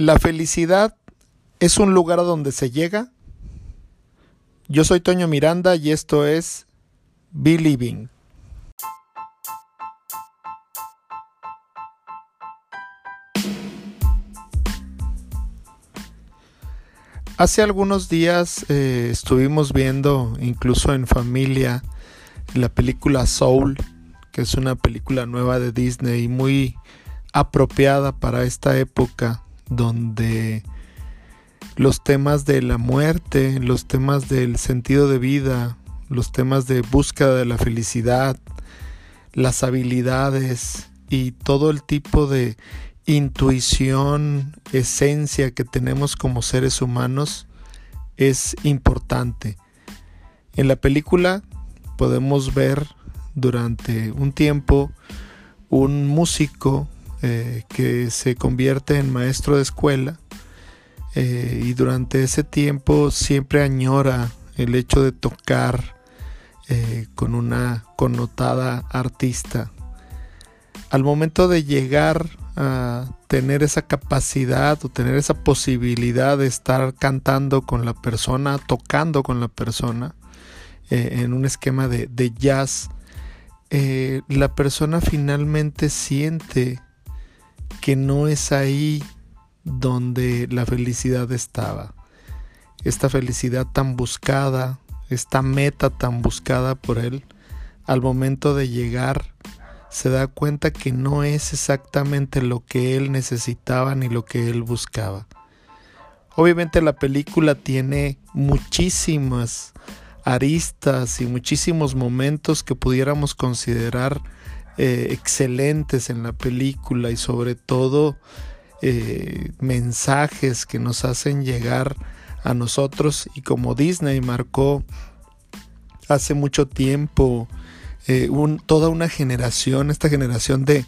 La felicidad es un lugar a donde se llega. Yo soy Toño Miranda y esto es Believing. Hace algunos días eh, estuvimos viendo, incluso en familia, la película Soul, que es una película nueva de Disney muy apropiada para esta época donde los temas de la muerte, los temas del sentido de vida, los temas de búsqueda de la felicidad, las habilidades y todo el tipo de intuición, esencia que tenemos como seres humanos es importante. En la película podemos ver durante un tiempo un músico eh, que se convierte en maestro de escuela eh, y durante ese tiempo siempre añora el hecho de tocar eh, con una connotada artista. Al momento de llegar a tener esa capacidad o tener esa posibilidad de estar cantando con la persona, tocando con la persona, en un esquema de, de jazz, la persona finalmente siente que no es ahí donde la felicidad estaba. Esta felicidad tan buscada, esta meta tan buscada por él, al momento de llegar, se da cuenta que no es exactamente lo que él necesitaba ni lo que él buscaba. Obviamente la película tiene muchísimas aristas y muchísimos momentos que pudiéramos considerar eh, excelentes en la película y sobre todo eh, mensajes que nos hacen llegar a nosotros. Y como Disney marcó hace mucho tiempo eh, toda una generación, esta generación de,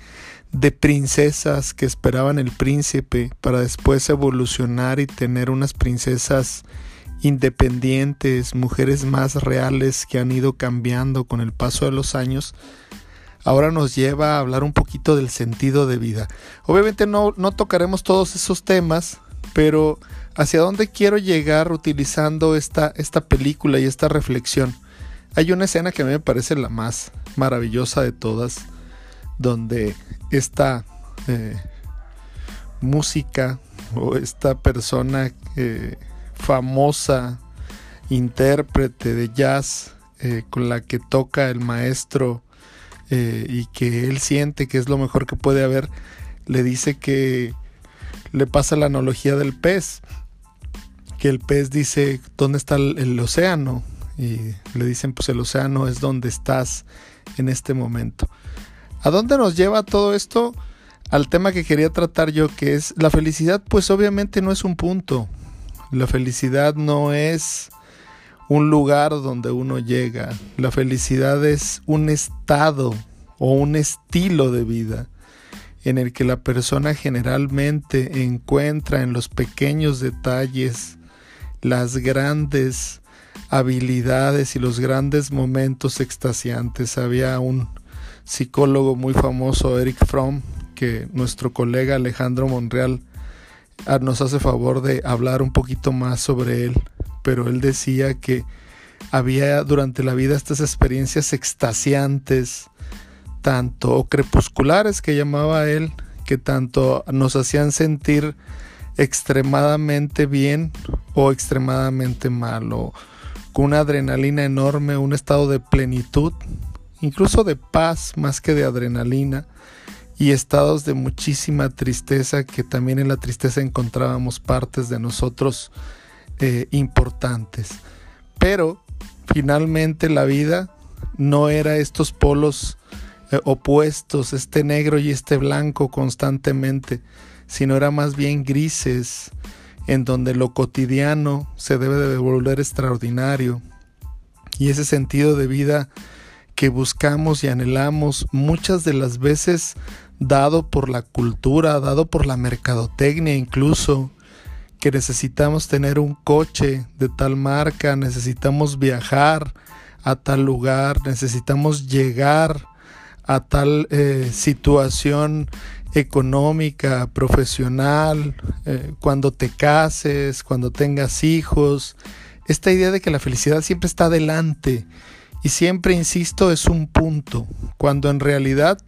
de princesas que esperaban el príncipe para después evolucionar y tener unas princesas independientes, mujeres más reales que han ido cambiando con el paso de los años, ahora nos lleva a hablar un poquito del sentido de vida. Obviamente no, no tocaremos todos esos temas, pero hacia dónde quiero llegar utilizando esta, esta película y esta reflexión. Hay una escena que a mí me parece la más maravillosa de todas, donde esta eh, música o esta persona eh, famosa, intérprete de jazz, eh, con la que toca el maestro eh, y que él siente que es lo mejor que puede haber, le dice que le pasa la analogía del pez, que el pez dice, ¿dónde está el, océano? Y le dicen, pues el océano es donde estás en este momento. ¿A dónde nos lleva todo esto? Al tema que quería tratar yo, que es la felicidad, pues obviamente no es un punto. La felicidad no es un lugar donde uno llega. La felicidad es un estado o un estilo de vida en el que la persona generalmente encuentra en los pequeños detalles las grandes habilidades y los grandes momentos extasiantes. Había un psicólogo muy famoso, Eric Fromm, que nuestro colega Alejandro Monreal ah, nos hace favor de hablar un poquito más sobre él pero él decía que había durante la vida estas experiencias extasiantes, tanto crepusculares que llamaba él, que tanto nos hacían sentir extremadamente bien o extremadamente mal, o con una adrenalina enorme, un estado de plenitud, incluso de paz más que de adrenalina, y estados de muchísima tristeza, que también en la tristeza encontrábamos partes de nosotros eh, importantes. Pero finalmente la vida no era estos polos eh, opuestos, este negro y este blanco constantemente, sino era más bien grises, en donde lo cotidiano se debe de volver extraordinario. Y ese sentido de vida que buscamos y anhelamos muchas de las veces dado por la cultura, dado por la mercadotecnia incluso, que necesitamos tener un coche de tal marca, necesitamos viajar a tal lugar, necesitamos llegar a tal eh, situación económica, profesional, eh, cuando te cases, cuando tengas hijos. Esta idea de que la felicidad siempre está adelante y siempre, insisto, es un punto, cuando en realidad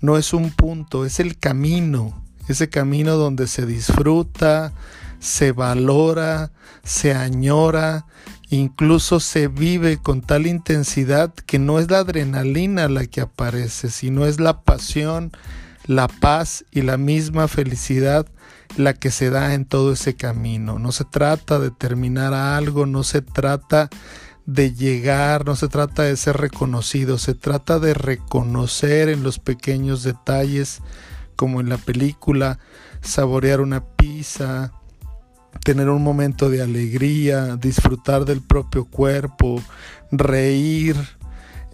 no es un punto, es el camino, ese camino donde se disfruta, se valora, se añora, incluso se vive con tal intensidad que no es la adrenalina la que aparece, sino es la pasión, la paz y la misma felicidad la que se da en todo ese camino. No se trata de terminar algo, no se trata de llegar, no se trata de ser reconocido, se trata de reconocer en los pequeños detalles, como en la película, saborear una pizza, tener un momento de alegría, disfrutar del propio cuerpo, reír,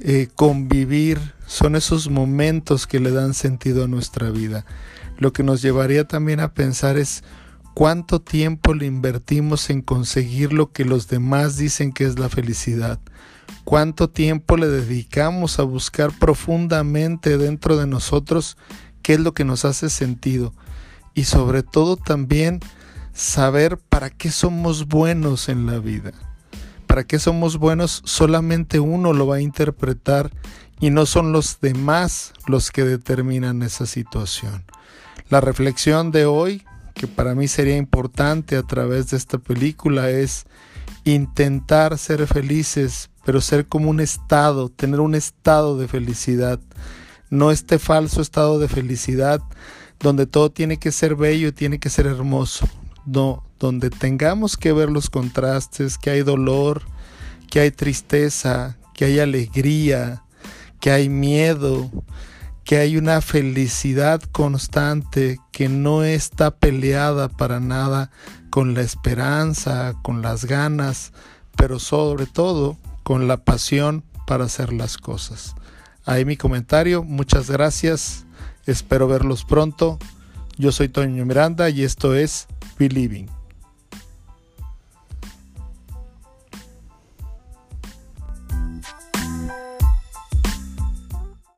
eh, convivir, son esos momentos que le dan sentido a nuestra vida. Lo que nos llevaría también a pensar es cuánto tiempo le invertimos en conseguir lo que los demás dicen que es la felicidad. Cuánto tiempo le dedicamos a buscar profundamente dentro de nosotros qué es lo que nos hace sentido. Y sobre todo también saber para qué somos buenos en la vida. Para qué somos buenos solamente uno lo va a interpretar y no son los demás los que determinan esa situación. La reflexión de hoy, que para mí sería importante a través de esta película, es intentar ser felices, pero ser como un estado, tener un estado de felicidad, no este falso estado de felicidad donde todo tiene que ser bello y tiene que ser hermoso no, donde tengamos que ver los contrastes, que hay dolor, que hay tristeza, que hay alegría, que hay miedo, que hay una felicidad constante que no está peleada para nada con la esperanza, con las ganas, pero sobre todo con la pasión para hacer las cosas. Ahí mi comentario, muchas gracias, espero verlos pronto. Yo soy Toño Miranda y esto es believing.